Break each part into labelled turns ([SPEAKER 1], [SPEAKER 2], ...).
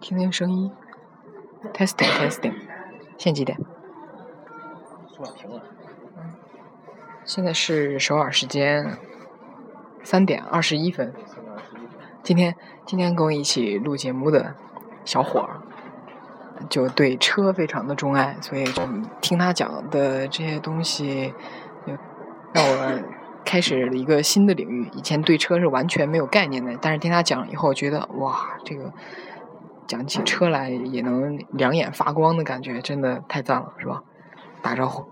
[SPEAKER 1] 听听声音，testing testing，现在几点？现在是首尔时间三点二十一分。今天今天跟我一起录节目的小伙儿，就对车非常的钟爱，所以就听他讲的这些东西，就让我开始了一个新的领域。以前对车是完全没有概念的，但是听他讲以后，觉得哇，这个讲起车来也能两眼发光的感觉，真的太赞了，是吧？打招呼，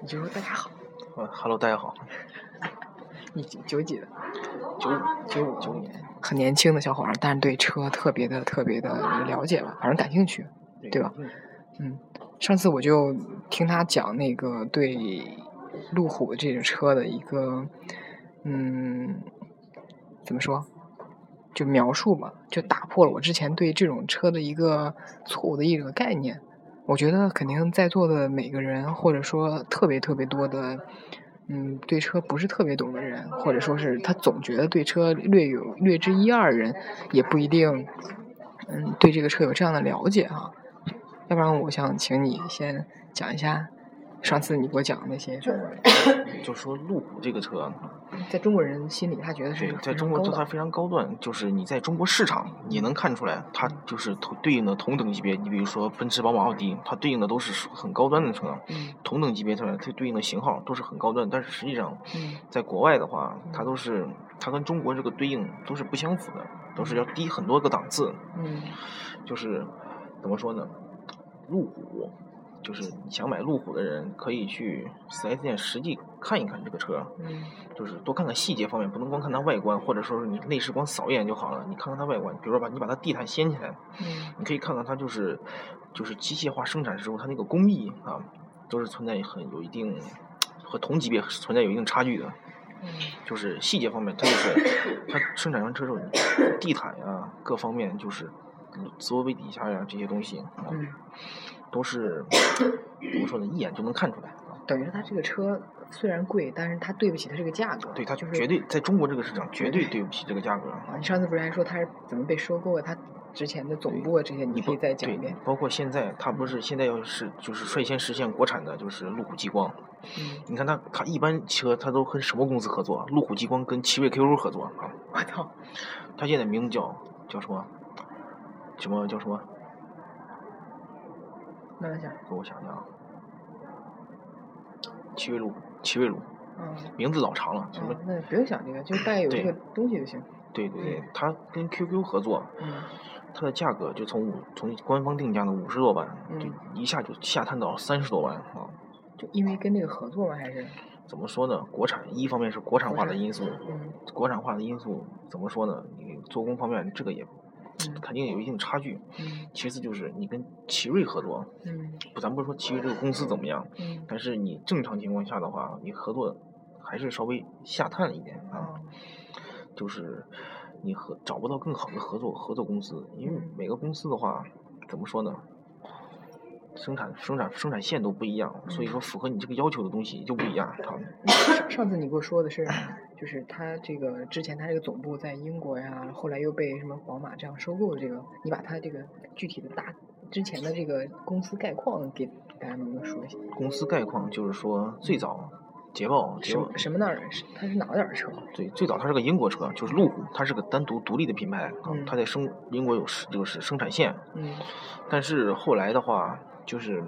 [SPEAKER 1] 你就说大家好。
[SPEAKER 2] 呃，Hello，大家好。
[SPEAKER 1] 你九几的？
[SPEAKER 2] 九五
[SPEAKER 1] 九五九五年，很年轻的小伙儿，但是对车特别的特别的了解吧，反正感兴趣，对吧？嗯，上次我就听他讲那个对路虎这个车的一个，嗯，怎么说？就描述嘛，就打破了我之前对这种车的一个错误的一个概念。我觉得肯定在座的每个人，或者说特别特别多的，嗯，对车不是特别懂的人，或者说是他总觉得对车略有略知一二人，也不一定，嗯，对这个车有这样的了解哈。要不然，我想请你先讲一下。上次你给我讲的那些，
[SPEAKER 2] 就说路虎这个车，
[SPEAKER 1] 在中国人心里，他觉得是
[SPEAKER 2] 在中国它非常高端。就是你在中国市场，你能看出来，它就是同对应的同等级别。你比如说奔驰、宝马、奥迪，它对应的都是很高端的车。同等级别它它对应的型号都是很高端，但是实际上，在国外的话，它都是它跟中国这个对应都是不相符的，都是要低很多个档次。
[SPEAKER 1] 嗯，
[SPEAKER 2] 就是怎么说呢？路虎。就是想买路虎的人，可以去四 S 店实际看一看这个车，
[SPEAKER 1] 嗯，
[SPEAKER 2] 就是多看看细节方面，不能光看它外观，或者说是你内饰光扫一眼就好了。你看看它外观，比如说把你把它地毯掀起来，
[SPEAKER 1] 嗯，
[SPEAKER 2] 你可以看看它就是就是机械化生产时候它那个工艺啊，都是存在很有一定和同级别存在有一定差距的，
[SPEAKER 1] 嗯，
[SPEAKER 2] 就是细节方面，它就是它生产完车之后，地毯呀各方面就是座位底下呀这些东西，
[SPEAKER 1] 嗯。
[SPEAKER 2] 都是 怎么说呢？一眼就能看出来。
[SPEAKER 1] 等于说，它这个车虽然贵，但是它对不起它这个价格。
[SPEAKER 2] 对，它
[SPEAKER 1] 就是
[SPEAKER 2] 绝对在中国这个市场绝对对不起这个价格。
[SPEAKER 1] 你上次不是还说它是怎么被收购的？它之前的总部这些，你可以再讲一遍。
[SPEAKER 2] 包括现在，它不是现在要是就是率先实现国产的，就是路虎极光。
[SPEAKER 1] 嗯。
[SPEAKER 2] 你看它，它一般车它都跟什么公司合作？路虎极光跟奇瑞 QQ 合作啊！
[SPEAKER 1] 我操！
[SPEAKER 2] 它现在名字叫叫什么？什么叫什么？
[SPEAKER 1] 慢慢想，
[SPEAKER 2] 给我想想啊，奇瑞路，奇瑞路，
[SPEAKER 1] 嗯，
[SPEAKER 2] 名字老长了，什么？
[SPEAKER 1] 那不用想这个，就带有这个东西就行。
[SPEAKER 2] 对对对，它跟 QQ 合作，
[SPEAKER 1] 嗯，
[SPEAKER 2] 它的价格就从五从官方定价的五十多万，
[SPEAKER 1] 就
[SPEAKER 2] 一下就下探到三十多万啊。
[SPEAKER 1] 就因为跟那个合作吗？还是？
[SPEAKER 2] 怎么说呢？国产一方面是国产化的因素，
[SPEAKER 1] 嗯，
[SPEAKER 2] 国产化的因素怎么说呢？你做工方面这个也。肯定有一定差距。
[SPEAKER 1] 嗯。
[SPEAKER 2] 其次就是你跟奇瑞合作。
[SPEAKER 1] 嗯。
[SPEAKER 2] 不，咱不说奇瑞这个公司怎么样。
[SPEAKER 1] 嗯。
[SPEAKER 2] 但是你正常情况下的话，你合作还是稍微下探一点啊。就是你合找不到更好的合作合作公司，因为每个公司的话，怎么说呢？生产生产生产线都不一样，所以说符合你这个要求的东西就不一样
[SPEAKER 1] 上次你给我说的是。就是他这个之前他这个总部在英国呀，后来又被什么宝马这样收购的这个，你把他这个具体的大之前的这个公司概况给大家能不能说一下？
[SPEAKER 2] 公司概况就是说最早捷豹
[SPEAKER 1] 什么什么那儿？它是哪点儿车？
[SPEAKER 2] 对，最早它是个英国车，就是路虎，它是个单独独立的品牌
[SPEAKER 1] 啊，
[SPEAKER 2] 它在生英国有就是生产线。
[SPEAKER 1] 嗯。
[SPEAKER 2] 但是后来的话，就是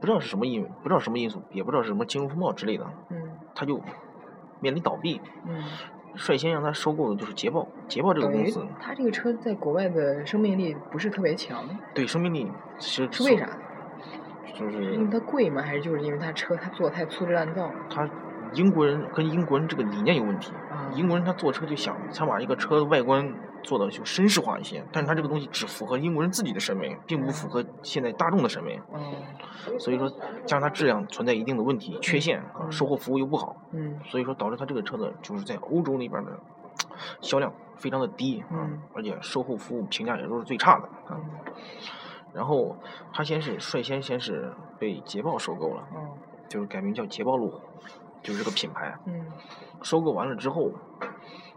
[SPEAKER 2] 不知道是什么因不知道什么因素，也不知道是什么金融风暴之类的。
[SPEAKER 1] 嗯。
[SPEAKER 2] 他就。面临倒闭，
[SPEAKER 1] 嗯，
[SPEAKER 2] 率先让他收购的就是捷豹，捷豹这个公司。
[SPEAKER 1] 他这个车在国外的生命力不是特别强。
[SPEAKER 2] 对，生命力是
[SPEAKER 1] 是为啥？
[SPEAKER 2] 就是
[SPEAKER 1] 因为它贵吗？还是就是因为它车它做太粗制滥造？
[SPEAKER 2] 他英国人跟英国人这个理念有问题。英国人他坐车就想想把一个车的外观。做的就绅士化一些，但是他这个东西只符合英国人自己的审美，并不符合现在大众的审美。
[SPEAKER 1] 嗯，
[SPEAKER 2] 所以说加上它质量存在一定的问题缺陷啊，售后服务又不好。
[SPEAKER 1] 嗯，
[SPEAKER 2] 所以说导致它这个车子就是在欧洲那边的 销量非常的低啊，而且售后服务评价也都是最差的啊。然后它先是率先先是被捷豹收购了，就是改名叫捷豹路虎，就是这个品牌。
[SPEAKER 1] 嗯，
[SPEAKER 2] 收购完了之后。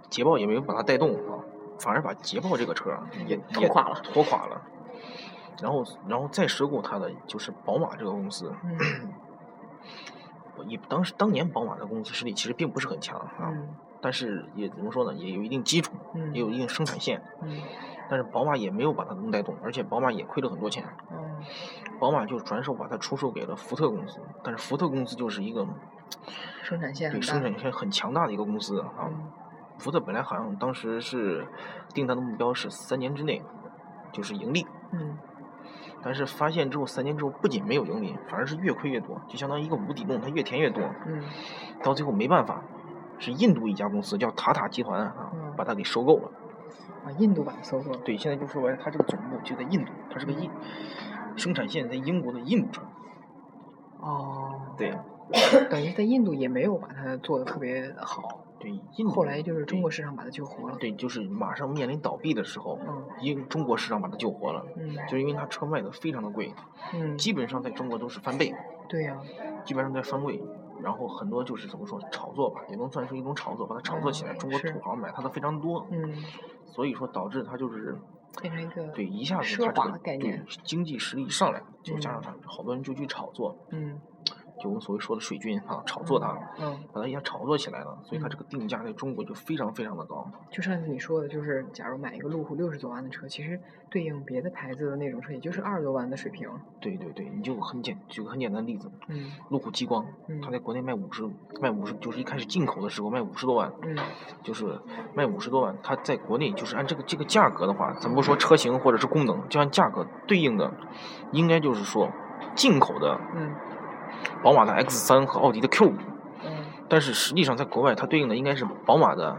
[SPEAKER 2] 捷豹也没有把它带动啊，反而把捷豹这个车也
[SPEAKER 1] 拖垮了，
[SPEAKER 2] 拖垮了。然后，然后再收购它的就是宝马这个公司。
[SPEAKER 1] 嗯。
[SPEAKER 2] 也当时当年宝马的公司实力其实并不是很强啊，但是也怎么说呢，也有一定基础，也有一定生产线。
[SPEAKER 1] 嗯。
[SPEAKER 2] 但是宝马也没有把它能带动，而且宝马也亏了很多钱。
[SPEAKER 1] 嗯。
[SPEAKER 2] 宝马就转手把它出售给了福特公司，但是福特公司就是一个
[SPEAKER 1] 生产线
[SPEAKER 2] 对生产线很强大的一个公司啊。福特本来好像当时是定它的目标是三年之内就是盈利。
[SPEAKER 1] 嗯。
[SPEAKER 2] 但是发现之后，三年之后不仅没有盈利，反而是越亏越多，就相当于一个无底洞，它越填越多。
[SPEAKER 1] 嗯。
[SPEAKER 2] 到最后没办法，是印度一家公司叫塔塔集团啊，把它给收购了。
[SPEAKER 1] 啊，印度把它收购了。
[SPEAKER 2] 对，现在就说白了，它这个总部就在印度，它是个印生产线在英国的印度城。
[SPEAKER 1] 哦。
[SPEAKER 2] 对。
[SPEAKER 1] 等于在印度也没有把它做的特别好。
[SPEAKER 2] 对。
[SPEAKER 1] 印后来就是中国市场把它救活了。
[SPEAKER 2] 对，就是马上面临倒闭的时候，因中国市场把它救活了。
[SPEAKER 1] 嗯。
[SPEAKER 2] 就因为它车卖的非常的贵。
[SPEAKER 1] 嗯。
[SPEAKER 2] 基本上在中国都是翻倍。
[SPEAKER 1] 对呀。
[SPEAKER 2] 基本上在翻倍，然后很多就是怎么说炒作吧，也能算是一种炒作，把它炒作起来。中国土豪买它的非常多。
[SPEAKER 1] 嗯。
[SPEAKER 2] 所以说导致它就是。
[SPEAKER 1] 变成一个
[SPEAKER 2] 对一下子它这个对经济实力上来，就加上它好多人就去炒作。
[SPEAKER 1] 嗯。
[SPEAKER 2] 就我们所谓说的水军啊，炒作它，
[SPEAKER 1] 嗯，
[SPEAKER 2] 把它一下炒作起来了，所以它这个定价在中国就非常非常的高。
[SPEAKER 1] 就上次你说的，就是假如买一个路虎六十多万的车，其实对应别的牌子的那种车，也就是二十多万的水平。
[SPEAKER 2] 对对对，你就很简举个很简单的例子，
[SPEAKER 1] 嗯，
[SPEAKER 2] 路虎极光，它在国内卖五十，卖五十，就是一开始进口的时候卖五十多万，
[SPEAKER 1] 嗯，
[SPEAKER 2] 就是卖五十多万，它在国内就是按这个这个价格的话，咱不说车型或者是功能，就按价格对应的，应该就是说进口的，
[SPEAKER 1] 嗯。
[SPEAKER 2] 宝马的 X 三和奥迪的 Q 五，
[SPEAKER 1] 嗯，
[SPEAKER 2] 但是实际上在国外，它对应的应该是宝马的，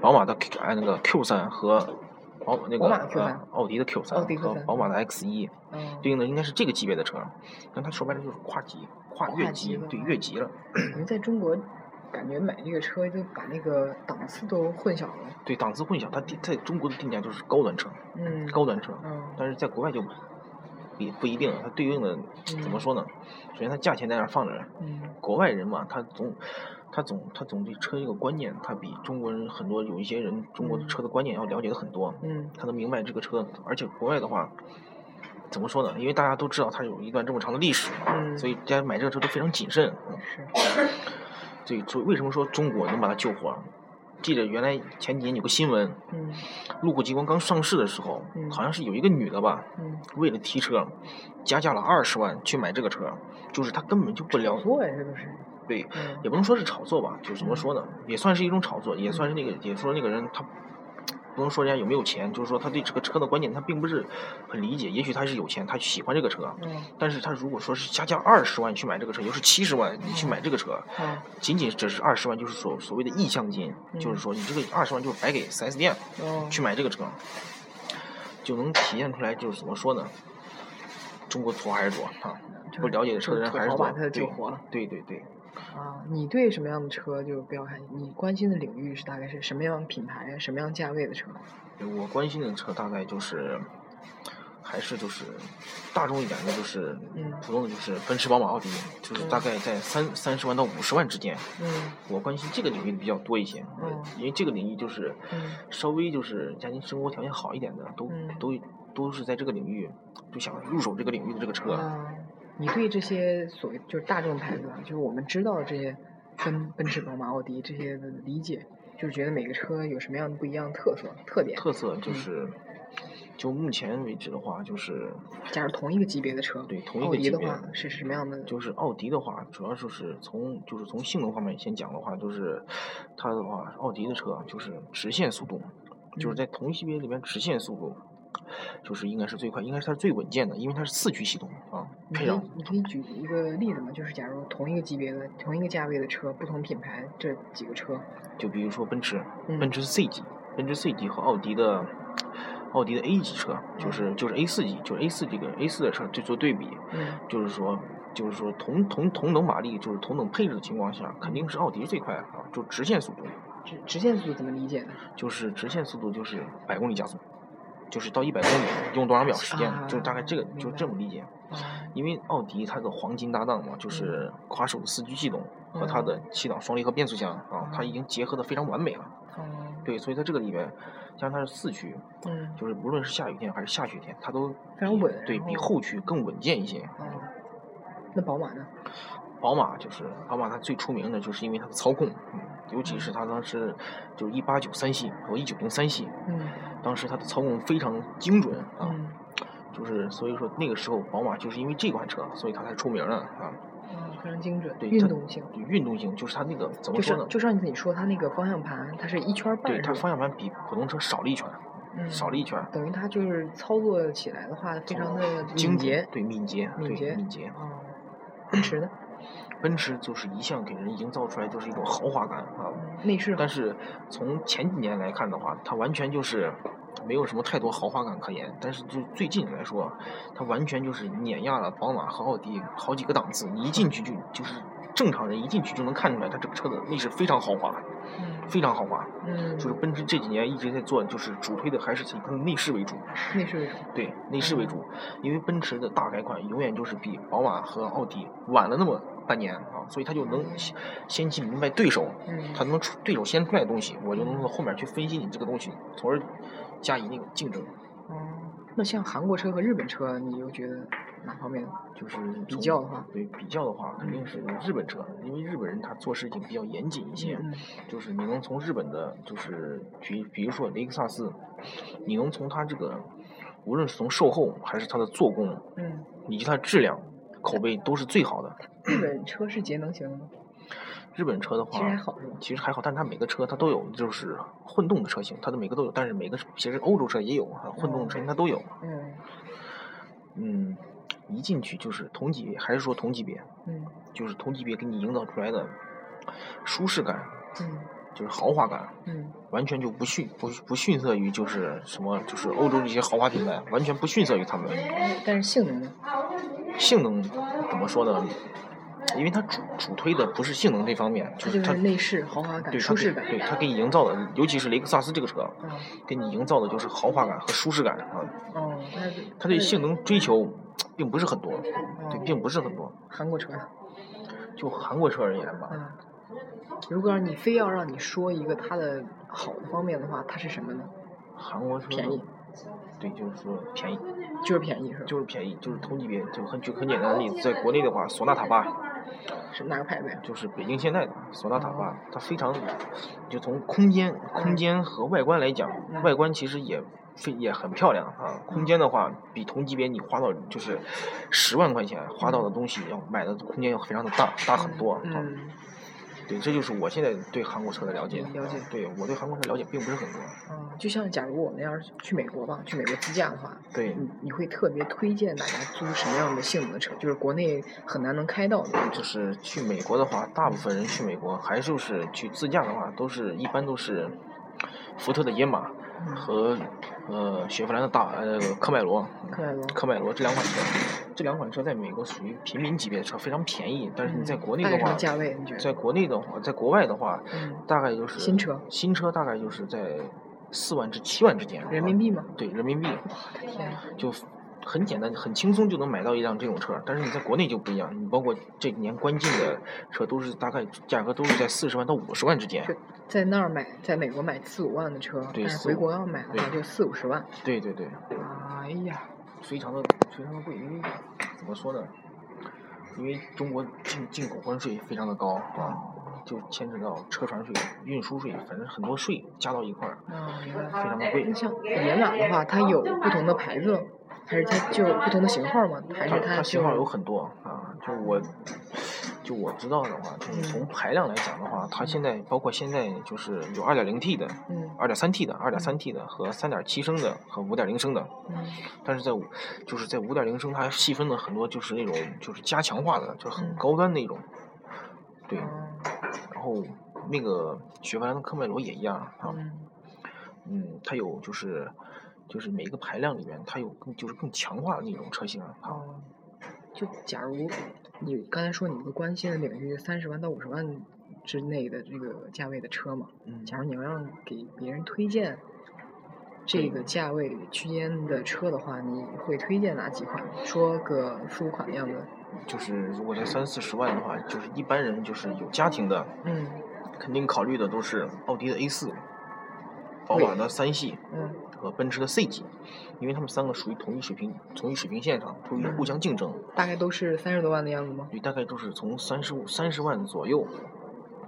[SPEAKER 2] 宝马的 Q 哎那个 Q 三和宝那个呃奥迪的 Q 三和宝马的 X 一，对应的应该是这个级别的车，但它说白了就是跨级跨越级对越级了。
[SPEAKER 1] 因为在中国，感觉买这个车就把那个档次都混淆了。
[SPEAKER 2] 对档次混淆，它定在中国的定价就是高端车，
[SPEAKER 1] 嗯，
[SPEAKER 2] 高端车，
[SPEAKER 1] 嗯，
[SPEAKER 2] 但是在国外就。也不一定，它对应的怎么说呢？首先，它价钱在那儿放着。
[SPEAKER 1] 嗯。
[SPEAKER 2] 国外人嘛，他总，他总，他总对车一个观念，他比中国人很多有一些人中国的车的观念要了解的很多。
[SPEAKER 1] 嗯。
[SPEAKER 2] 他能明白这个车，而且国外的话，怎么说呢？因为大家都知道它有一段这么长的历史，所以大家买这个车都非常谨慎。
[SPEAKER 1] 是。
[SPEAKER 2] 所以说，为什么说中国能把它救活？记得原来前几年有个新闻，
[SPEAKER 1] 嗯，
[SPEAKER 2] 路虎极光刚上市的时候，
[SPEAKER 1] 嗯，
[SPEAKER 2] 好像是有一个女的吧，
[SPEAKER 1] 嗯，
[SPEAKER 2] 为了提车，加价了二十万去买这个车，就是她根本就不了
[SPEAKER 1] 解，这都是，
[SPEAKER 2] 对，也不能说是炒作吧，就怎么说呢，也算是一种炒作，也算是那个，也说那个人他。不能说人家有没有钱，就是说他对这个车的观点他并不是很理解。也许他是有钱，他喜欢这个车，但是他如果说是加价二十万去买这个车，又是七十万你去买这个车，仅仅只是二十万，就是所所谓的意向金，就是说你这个二十万就是白给四 S 店去买这个车，就能体现出来就是怎么说呢？中国土还是多啊，不了解车的人还是多，对对对。
[SPEAKER 1] 啊，你对什么样的车就比较看？你关心的领域是大概是什么样品牌、什么样价位的车？
[SPEAKER 2] 我关心的车大概就是，还是就是大众一点的，就是普通的，就是奔驰、宝马、奥迪，就是大概在三三十万到五十万之间。
[SPEAKER 1] 嗯，
[SPEAKER 2] 我关心这个领域比较多一些，因为这个领域就是稍微就是家庭生活条件好一点的，都都都是在这个领域就想入手这个领域的这个车。
[SPEAKER 1] 你对这些所谓就是大众牌子，就是我们知道的这些奔奔驰、宝马、奥迪这些的理解，就是觉得每个车有什么样的不一样的特色特点？
[SPEAKER 2] 特色就是，就目前为止的话，就是，
[SPEAKER 1] 假如同一个级别的车，
[SPEAKER 2] 对同一个级别
[SPEAKER 1] 的话是什么样的？
[SPEAKER 2] 就是奥迪的话，主要就是从就是从性能方面先讲的话，就是它的话，奥迪的车就是直线速度，就是在同级别里面直线速度。就是应该是最快，应该是它最稳健的，因为它是四驱系统啊。
[SPEAKER 1] 可以，你可以举一个例子嘛？就是假如同一个级别的、同一个价位的车，不同品牌这几个车。
[SPEAKER 2] 就比如说奔驰，奔驰 C 级，奔驰 C 级和奥迪的奥迪的 A 级车，就是就是 A 四级，就是 A 四这个 A 四的车去做对比。
[SPEAKER 1] 嗯。
[SPEAKER 2] 就是说，就是说同同同等马力，就是同等配置的情况下，肯定是奥迪最快啊，就直线速度。
[SPEAKER 1] 直直线速度怎么理解呢？
[SPEAKER 2] 就是直线速度就是百公里加速。就是到一百公里用多少秒时间？就大概这个就这么理解。因为奥迪它的黄金搭档嘛，就是跨手的四驱系统和它的七档双离合变速箱啊，它已经结合的非常完美了。
[SPEAKER 1] 哦。
[SPEAKER 2] 对，所以在这个里面，像它是四驱，
[SPEAKER 1] 嗯，
[SPEAKER 2] 就是无论是下雨天还是下雪天，它都
[SPEAKER 1] 非常稳，
[SPEAKER 2] 对比后驱更稳健一些。
[SPEAKER 1] 哦。那宝马呢？
[SPEAKER 2] 宝马就是宝马，它最出名的就是因为它的操控，嗯，尤其是他当时就是一八九三系和一九零三系，
[SPEAKER 1] 嗯，
[SPEAKER 2] 当时它的操控非常精准啊，
[SPEAKER 1] 嗯，
[SPEAKER 2] 就是所以说那个时候宝马就是因为这款车，所以它才出名了啊。
[SPEAKER 1] 嗯，非常精准，
[SPEAKER 2] 对
[SPEAKER 1] 运动性，
[SPEAKER 2] 对运动性就是它那个怎么说呢？
[SPEAKER 1] 就上次你说它那个方向盘，它是一圈半，
[SPEAKER 2] 对，它方向盘比普通车少了一圈，
[SPEAKER 1] 嗯，
[SPEAKER 2] 少了一圈，
[SPEAKER 1] 等于它就是操作起来的话，非常的敏捷，
[SPEAKER 2] 对敏捷，
[SPEAKER 1] 敏捷，
[SPEAKER 2] 敏捷。
[SPEAKER 1] 哦，奔驰呢？
[SPEAKER 2] 奔驰就是一向给人营造出来就是一种豪华感啊，
[SPEAKER 1] 内饰。
[SPEAKER 2] 但是从前几年来看的话，它完全就是没有什么太多豪华感可言。但是就最近来说，它完全就是碾压了宝马和奥迪好几个档次。你一进去就就是正常人一进去就能看出来，它这个车的内饰非常豪华，非常豪华。
[SPEAKER 1] 嗯，
[SPEAKER 2] 就是奔驰这几年一直在做，就是主推的还是以它的内饰为主。
[SPEAKER 1] 内饰为主。
[SPEAKER 2] 对，内饰为主，因为奔驰的大改款永远就是比宝马和奥迪晚了那么。半年啊，所以他就能先去明白对手，他能出对手先出来的东西，我就能从后面去分析你这个东西，从而加以那个竞争。
[SPEAKER 1] 哦，那像韩国车和日本车，你又觉得哪方面？
[SPEAKER 2] 就是
[SPEAKER 1] 比较的话，
[SPEAKER 2] 对比较的话，肯定是日本车，因为日本人他做事情比较严谨一些，就是你能从日本的，就是比比如说雷克萨斯，你能从它这个，无论是从售后还是它的做工，
[SPEAKER 1] 嗯，
[SPEAKER 2] 以及它的质量。口碑都是最好的。
[SPEAKER 1] 日本车是节能型的吗？
[SPEAKER 2] 日本车的话，
[SPEAKER 1] 其实还好是吧？
[SPEAKER 2] 其实还好，但是它每个车它都有，就是混动的车型，它的每个都有。但是每个其实欧洲车也有啊，混动车型它都有。
[SPEAKER 1] 嗯。
[SPEAKER 2] 嗯，一进去就是同级别，还是说同级别？
[SPEAKER 1] 嗯。
[SPEAKER 2] 就是同级别给你营造出来的舒适感。
[SPEAKER 1] 嗯。
[SPEAKER 2] 就是豪华感。
[SPEAKER 1] 嗯。
[SPEAKER 2] 完全就不逊不不逊色于就是什么就是欧洲这些豪华品牌，完全不逊色于他们。
[SPEAKER 1] 但是性能呢？
[SPEAKER 2] 性能怎么说呢？因为它主主推的不是性能这方面，就是它
[SPEAKER 1] 内饰豪华感、舒适感。
[SPEAKER 2] 对它给你营造的，尤其是雷克萨斯这个车，给你营造的就是豪华感和舒适感啊。
[SPEAKER 1] 哦，
[SPEAKER 2] 它对性能追求并不是很多，对，并不是很多。
[SPEAKER 1] 韩国车
[SPEAKER 2] 就韩国车而言吧。
[SPEAKER 1] 嗯。如果让你非要让你说一个它的好的方面的话，它是什么呢？
[SPEAKER 2] 韩国车
[SPEAKER 1] 便宜。
[SPEAKER 2] 对，就是说便宜，
[SPEAKER 1] 就是便宜是吧？
[SPEAKER 2] 就是便宜，就是同级别，就很举很简单的例子，在国内的话，索纳塔八，
[SPEAKER 1] 是哪个牌子呀？
[SPEAKER 2] 就是北京现代的索纳塔八，它非常，就从空间、空间和外观来讲，外观其实也非也很漂亮啊。空间的话，比同级别你花到就是十万块钱花到的东西要买的空间要非常的大，大很多。
[SPEAKER 1] 嗯。
[SPEAKER 2] 对，这就是我现在对韩国车的了解。
[SPEAKER 1] 了解。
[SPEAKER 2] 对我对韩国车了解并不是很多。
[SPEAKER 1] 嗯，就像假如我们要是去美国吧，去美国自驾的话，
[SPEAKER 2] 对，
[SPEAKER 1] 你你会特别推荐大家租什么样的性能的车？就是国内很难能开到的。
[SPEAKER 2] 就是去美国的话，大部分人去美国还就是去自驾的话，都是一般都是福特的野马和呃雪佛兰的大呃科迈罗。
[SPEAKER 1] 科迈罗。
[SPEAKER 2] 科迈罗这两款车。这两款车在美国属于平民级别的车，非常便宜。但是你在国内的话，
[SPEAKER 1] 价位你觉得？
[SPEAKER 2] 在国内的话，在国外的话，大概就是
[SPEAKER 1] 新车，
[SPEAKER 2] 新车大概就是在四万至七万之间。
[SPEAKER 1] 人民币吗？
[SPEAKER 2] 对，人民币。
[SPEAKER 1] 我的天！
[SPEAKER 2] 就很简单，很轻松就能买到一辆这种车。但是你在国内就不一样，你包括这几年关进的车，都是大概价格都是在四十万到五十万之间。
[SPEAKER 1] 在那儿买，在美国买四五万的车，但是回国要买的话就四五十万。
[SPEAKER 2] 对对对。
[SPEAKER 1] 哎呀！
[SPEAKER 2] 非常的非常的贵，因为怎么说呢？因为中国进进口关税非常的高啊，就牵扯到车船税、运输税，反正很多税加到一块儿，非常的贵。
[SPEAKER 1] 那像野马的话，它有不同的牌子，还是它就不同的型号吗？还是
[SPEAKER 2] 它型号有很多啊？就我。就我知道的话，就是从排量来讲的话，它现在包括现在就是有二点零 T 的，二点三 T 的，二点三 T 的和三点七升的和五点零升的。但是在就是在五点零升，它还细分了很多，就是那种就是加强化的，就很高端那种。对。然后那个雪佛兰的科迈罗也一样啊。嗯，它有就是就是每一个排量里面，它有更就是更强化的那种车型啊。
[SPEAKER 1] 就假如。你刚才说你们关心的领域三十万到五十万之内的这个价位的车嘛？
[SPEAKER 2] 嗯。
[SPEAKER 1] 假如你要让给别人推荐这个价位区间的车的话，你会推荐哪几款？说个四五款的样子。
[SPEAKER 2] 就是如果在三四十万的话，就是一般人就是有家庭的，
[SPEAKER 1] 嗯，
[SPEAKER 2] 肯定考虑的都是奥迪的 A 四。宝马的三系，
[SPEAKER 1] 嗯，
[SPEAKER 2] 和奔驰的 C 级，因为他们三个属于同一水平、同一水平线上，处于互相竞争。
[SPEAKER 1] 大概都是三十多万的样子吗？
[SPEAKER 2] 对，大概都是从三十五、三十万左右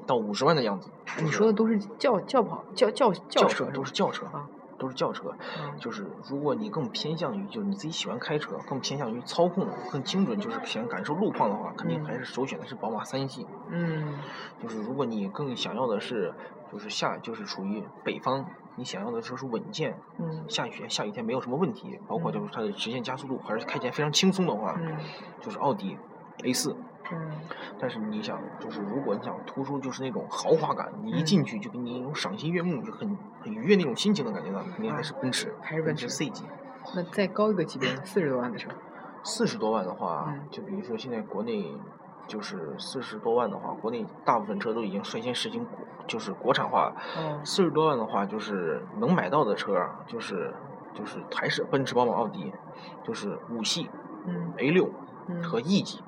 [SPEAKER 2] 到五十万的样子。
[SPEAKER 1] 你说的都是轿轿跑、轿轿
[SPEAKER 2] 轿
[SPEAKER 1] 车
[SPEAKER 2] 都是轿车
[SPEAKER 1] 啊。
[SPEAKER 2] 都是轿车，
[SPEAKER 1] 嗯。
[SPEAKER 2] 就是如果你更偏向于，就是你自己喜欢开车，更偏向于操控更精准，就是想感受路况的话，肯定
[SPEAKER 1] 嗯
[SPEAKER 2] 还是首选的是宝马三系。
[SPEAKER 1] 嗯。
[SPEAKER 2] 就是如果你更想要的是，就是下就是属于北方，你想要的就是稳健，
[SPEAKER 1] 嗯。
[SPEAKER 2] 下雨下雨天没有什么问题，包括就是它的直线加速度还是开起来非常轻松的话，
[SPEAKER 1] 嗯。
[SPEAKER 2] 就是奥迪 A 四。
[SPEAKER 1] 嗯
[SPEAKER 2] 但是你想，就是如果你想突出就是那种豪华感，你一
[SPEAKER 1] 嗯
[SPEAKER 2] 进去就给你一种赏心悦目，就很很愉悦那种心情的感觉呢，肯定还是奔驰，
[SPEAKER 1] 还是奔驰
[SPEAKER 2] C 级。
[SPEAKER 1] 那再高一个级别的四十多万的车，
[SPEAKER 2] 四十多万的话，
[SPEAKER 1] 嗯
[SPEAKER 2] 就比如说现在国内就是四十多万的话，国内大部分车都已经率先实行国就是国产化。
[SPEAKER 1] 哦
[SPEAKER 2] 四十多万的话，就是能买到的车，就是就是还是奔驰、宝马、奥迪，就是五系、
[SPEAKER 1] 嗯
[SPEAKER 2] A 六
[SPEAKER 1] 嗯
[SPEAKER 2] 和 E 级。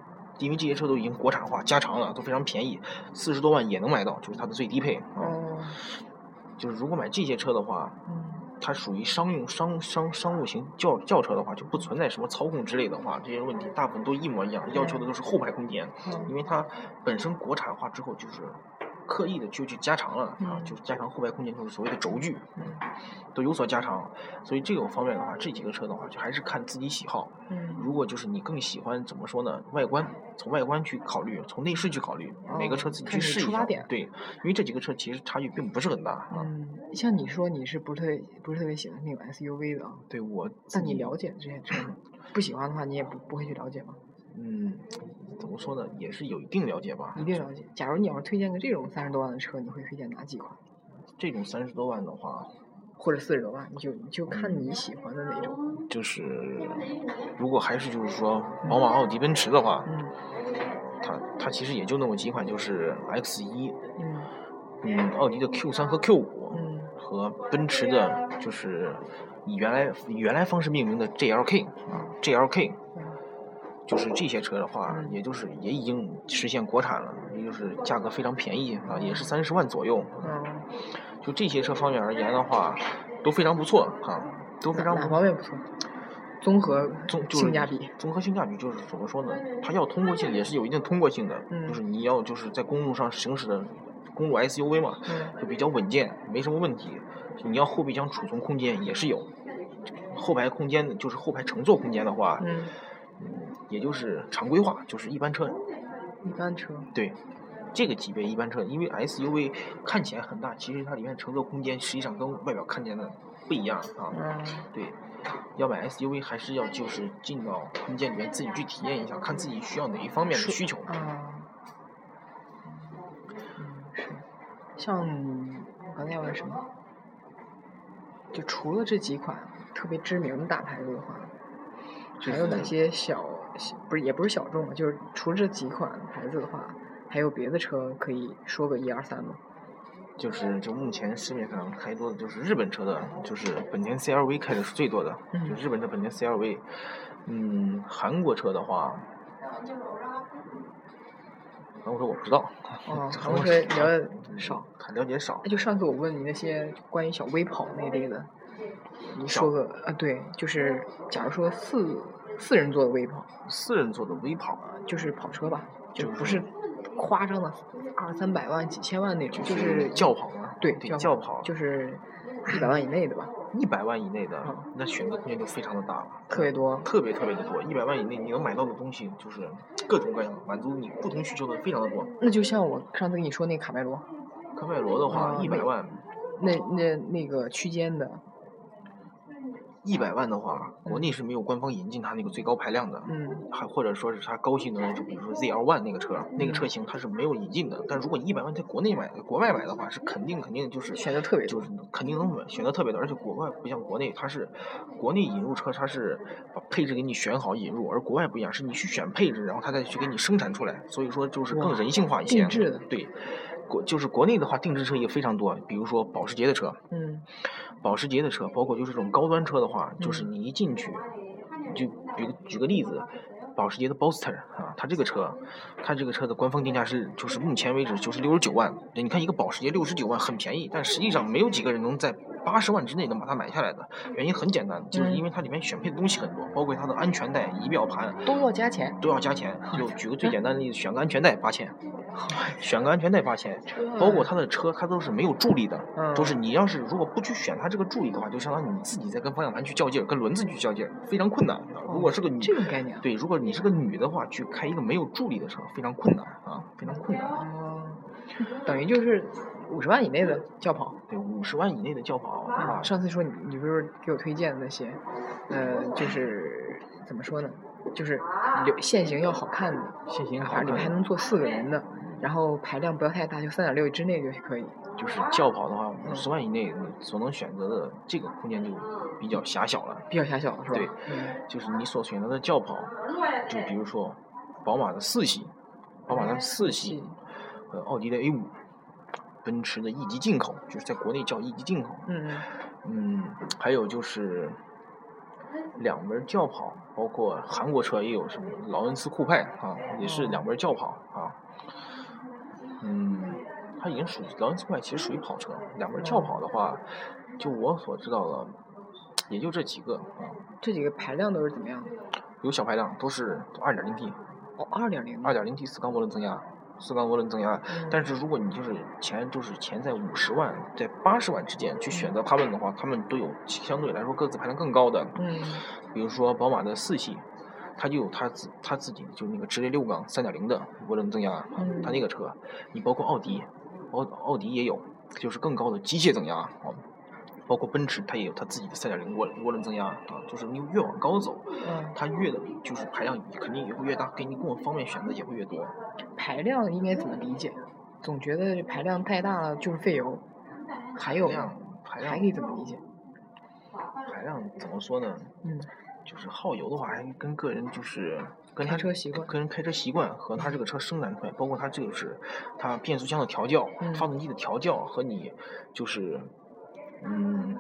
[SPEAKER 2] 因为这些车都已经国产化、加长了，都非常便宜，四十多万也能买到，就是它的最低配啊。
[SPEAKER 1] 哦
[SPEAKER 2] 就是如果买这些车的话，
[SPEAKER 1] 嗯
[SPEAKER 2] 它属于商用商商商务型轿轿车的话，就不存在什么操控之类的话，这些问题大部分都一模一样，要求的都是后排空间，因
[SPEAKER 1] 哦
[SPEAKER 2] 为它本身国产化之后就是刻意的就去加长了啊，
[SPEAKER 1] 嗯
[SPEAKER 2] 就是加长后排空间，就是所谓的轴距
[SPEAKER 1] 嗯
[SPEAKER 2] 都有所加长，所以这种方面的话，这几个车的话就还是看自己喜好。
[SPEAKER 1] 嗯
[SPEAKER 2] 如果就是你更喜欢怎么说呢？外观，从外观去考虑，从内饰去考虑，每个车自己去试一下。
[SPEAKER 1] 出发点
[SPEAKER 2] 对，因为这几个车其实差距并不是很大啊。
[SPEAKER 1] 嗯，像你说你是不是特别不是特别喜欢那种 SUV 的啊？
[SPEAKER 2] 对我自
[SPEAKER 1] 但你了解这些车吗？不喜欢的话，你也不不会去了解吗？
[SPEAKER 2] 嗯，怎么说呢，也是有一定了解吧。
[SPEAKER 1] 一定了解。假如你要是推荐个这种三十多万的车，你会推荐哪几款？
[SPEAKER 2] 这种三十多万的话，
[SPEAKER 1] 或者四十多万，你就你就看你喜欢的那种。
[SPEAKER 2] 就是如果还是就是说宝马、奥迪、奔驰的话，
[SPEAKER 1] 嗯
[SPEAKER 2] 它它其实也就那么几款，就是 X 一，
[SPEAKER 1] 嗯
[SPEAKER 2] 嗯，奥迪的 Q 三和 Q 五，
[SPEAKER 1] 嗯
[SPEAKER 2] 和奔驰的，就是以原来以原来方式命名的 GLK 啊，GLK，
[SPEAKER 1] 嗯
[SPEAKER 2] 就是这些车的话，
[SPEAKER 1] 嗯
[SPEAKER 2] 也就是也已经实现国产了，也就是价格非常便宜啊，也是三十万左右。
[SPEAKER 1] 嗯，
[SPEAKER 2] 就这些车方面而言的话，都非常不错啊，都非常
[SPEAKER 1] 哪
[SPEAKER 2] 不
[SPEAKER 1] 方面不错？综合
[SPEAKER 2] 综就是
[SPEAKER 1] 性价比。
[SPEAKER 2] 综合性价比就是怎么说呢？它要通过性也是有一定通过性的，
[SPEAKER 1] 嗯
[SPEAKER 2] 就是你要就是在公路上行驶的公路 SUV 嘛，
[SPEAKER 1] 嗯
[SPEAKER 2] 就比较稳健，没什么问题。你要后备箱储存空间也是有，后排空间就是后排乘坐空间的话，也就是常规化，就是一般车。
[SPEAKER 1] 一般车。
[SPEAKER 2] 对，这个级别一般车，因为 SUV 看起来很大，其实它里面乘坐空间实际上跟外表看见的不一样啊。
[SPEAKER 1] 嗯
[SPEAKER 2] 对，要买 SUV 还是要就是进到空间里面自己去体验一下，看自己需要哪一方面的需求。
[SPEAKER 1] 啊。嗯，是。像我刚才要问什么？就除了这几款特别知名的大牌子的话，还有哪些小小不是也不是小众嘛？就是除了这几款牌子的话，还有别的车可以说个一二三吗？
[SPEAKER 2] 就是就目前市面上开多的就是日本车的，就是本田 CRV 开的是最多的，
[SPEAKER 1] 嗯
[SPEAKER 2] 就日本的本田 CRV。嗯，韩国车的话，韩国车我不知道，
[SPEAKER 1] 哦，韩国车了解少。
[SPEAKER 2] 很了解少
[SPEAKER 1] 哎，。就上次我问你那些关于小微跑那类的，你说个啊，对，就是假如说四四人座的微跑，
[SPEAKER 2] 四人座的微跑，
[SPEAKER 1] 就是跑车吧，就
[SPEAKER 2] 就是
[SPEAKER 1] 不是夸张的二三百万、几千万那种，就是
[SPEAKER 2] 轿跑嘛，
[SPEAKER 1] 对
[SPEAKER 2] 对，
[SPEAKER 1] 轿
[SPEAKER 2] 轿跑，
[SPEAKER 1] 就是一百万以内的吧，
[SPEAKER 2] 一百万以内的
[SPEAKER 1] 嗯，
[SPEAKER 2] 那选择空间就非常的大了，
[SPEAKER 1] 特别多。
[SPEAKER 2] 特别特别的多。一百万以内你能买到的东西就是各种各样，满足你不同需求的非常的多。
[SPEAKER 1] 那就像我上次跟你说那卡麦罗，
[SPEAKER 2] 卡麦罗的话，一百万，
[SPEAKER 1] 那那那个区间的，
[SPEAKER 2] 一百万的话，国内是没有官方引进它那个最高排量的。
[SPEAKER 1] 嗯
[SPEAKER 2] 还或者说是它高性能，就比如说 ZL One 那个车，那个
[SPEAKER 1] 嗯
[SPEAKER 2] 车型它是没有引进的。但如果你一百万在国内买、国外买的话，是肯定肯定就是
[SPEAKER 1] 选择特别
[SPEAKER 2] 就是肯定能买选择特别多。而且国外不像国内，它是国内引入车，它是把配置给你选好引入，而国外不一样，是你去选配置，然后它再去给你生产出来。所以说就是更人性化一些。
[SPEAKER 1] 定制的
[SPEAKER 2] 对，国就是国内的话，定制车也非常多，比如说保时捷的车，
[SPEAKER 1] 嗯。
[SPEAKER 2] 保时捷的车，包括就是这种高端车的话，就是。
[SPEAKER 1] 嗯
[SPEAKER 2] 你一进去，就比如举个例子，保时捷的 Boxster 啊，它这个车，它这个车的官方定价是就是目前为止就是六十九万。你看一个保时捷六十九万很便宜，但实际上没有几个人能在八十万之内能把它买下来的，原因很简单，就是因为它里面选配的东西很多，包括它的安全带、仪表盘
[SPEAKER 1] 都要加钱，
[SPEAKER 2] 都要加钱。就举个最简单的例子，选个安全带八千，选个安全带八千，包括它的车，它都是没有助力的，就是你要是如果不去选它这个助力的话，就相当于你自己在跟方向盘去较劲儿，跟轮子去较劲儿，非常困难。如果是个女，
[SPEAKER 1] 这种概念，
[SPEAKER 2] 对，如果你是个女的话，去开一个没有助力的车，非常困难啊，非常困难。
[SPEAKER 1] 等于就是五十万以内的轿跑，
[SPEAKER 2] 对，五十万以内的轿跑啊。
[SPEAKER 1] 上次说你你不是给我推荐的那些，呃，就是怎么说呢？就是流限行要好看的，
[SPEAKER 2] 限行好
[SPEAKER 1] 看，里面还能坐四个人的，然后排量不要太大，就三点六之内就可以。
[SPEAKER 2] 就是轿跑的话，五十万以内所能选择的这个空间就比较狭小了。
[SPEAKER 1] 比较狭小是吧？
[SPEAKER 2] 对，就是你所选择的轿跑，就比如说宝马的四系，宝马的四系。呃，奥迪的 A 五，奔驰的 E 级进口，就是在国内叫 E 级进口。
[SPEAKER 1] 嗯
[SPEAKER 2] 嗯。还有就是两门轿跑，包括韩国车也有什么劳恩斯酷派啊，也是两门轿跑啊。嗯，它已经属于劳恩斯酷派，其实属于跑车。两门轿跑的话，就我所知道的，也就这几个啊。
[SPEAKER 1] 这几个排量都是怎么样的？
[SPEAKER 2] 有小排量，都是二点零 T。
[SPEAKER 1] 哦，二点零。
[SPEAKER 2] 二点零 T 四缸涡轮增压。四缸涡轮增压，但是如果你就是钱就是钱在五十万在八十万之间去选择它们的话，它们都有相对来说各自排量更高的。
[SPEAKER 1] 嗯。
[SPEAKER 2] 比如说宝马的四系，它就有它自它自己就那个直列六缸三点零的涡轮增压，它那个车，你包括奥迪，奥奥迪也有，就是更高的机械增压啊。包括奔驰，它也有它自己的三点零涡涡轮增压啊，就是你越往高走，它越的就是排量肯定也会越大，给你供方便选择也会越多。
[SPEAKER 1] 排量应该怎么理解？总觉得排量太大了就是费油。还有
[SPEAKER 2] 排量
[SPEAKER 1] 还可以怎么理解？
[SPEAKER 2] 排量怎么说呢？
[SPEAKER 1] 嗯，
[SPEAKER 2] 就是耗油的话，还跟个人就是跟
[SPEAKER 1] 开车习惯，
[SPEAKER 2] 跟人开车习惯和他这个车生产出来，包括他这个是它变速箱的调教、发动机的调教和你就是。嗯，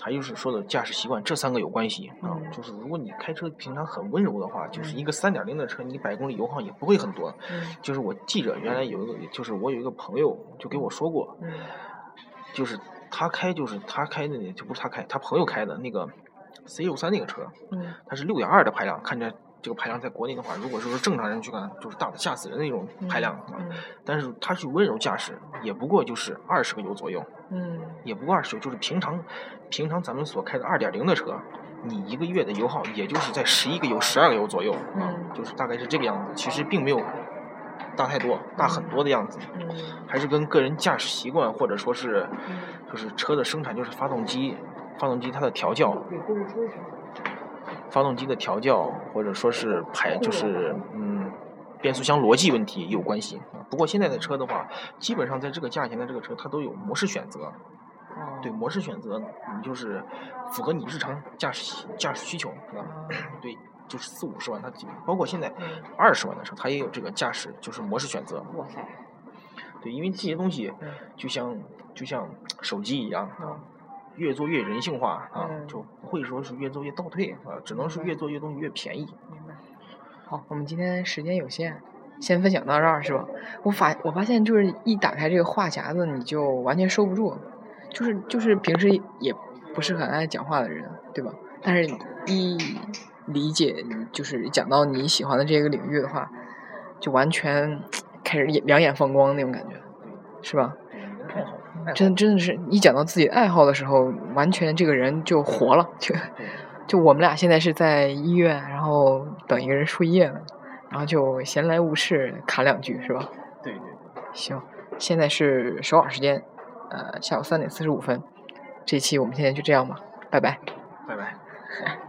[SPEAKER 2] 还就是说的驾驶习惯，这三个有关系啊。就是如果你开车平常很温柔的话，就是一个三点零的车，你百公里油耗也不会很多。就是我记着原来有一个，就是我有一个朋友就给我说过，就是他开，就是他开的，就不是他开，他朋友开的那个 C 六三那个车，它是六点二的排量，看着。这个排量在国内的话，如果是说正常人去看，就是大的吓死人那种排量啊。但是它是温柔驾驶，也不过就是二十个油左右。
[SPEAKER 1] 嗯。
[SPEAKER 2] 也不过二十，就是平常平常咱们所开的二点零的车，你一个月的油耗也就是在十一个油、十二个油左右啊，就是大概是这个样子。其实并没有大太多，大很多的样子。
[SPEAKER 1] 嗯。
[SPEAKER 2] 还是跟个人驾驶习惯，或者说是就是车的生产，就是发动机发动机它的调教。发动机的调教，或者说是排，就是嗯，变速箱逻辑问题有关系啊。不过现在的车的话，基本上在这个价钱的这个车，它都有模式选择。对模式选择，你就是符合你日常驾驶驾驶需求，是吧？对，就是四五十万，它包括现在二十万的车，它也有这个驾驶，就是模式选择。
[SPEAKER 1] 哇塞！
[SPEAKER 2] 对，因为这些东西就像就像手机一样啊。越做越人性化啊，就不会说是越做越倒退啊，只能是越做越东西越便宜。
[SPEAKER 1] 明白。好，我们今天时间有限，先分享到这儿是吧？我发我发现就是一打开这个话匣子，你就完全收不住，就是就是平时也不是很爱讲话的人，对吧？但是一理解就是讲到你喜欢的这个领域的话，就完全 开始两眼放光那种感觉，是吧？真真的是一讲到自己爱好的时候，完全这个人就活了。就就我们俩现在是在医院，然后等一个人输液呢，然后就闲来无事侃两句，是吧？
[SPEAKER 2] 对对。
[SPEAKER 1] 行，现在是首尔时间，呃，下午三点四十五分。这期我们现在就这样吧，拜拜。
[SPEAKER 2] 拜拜。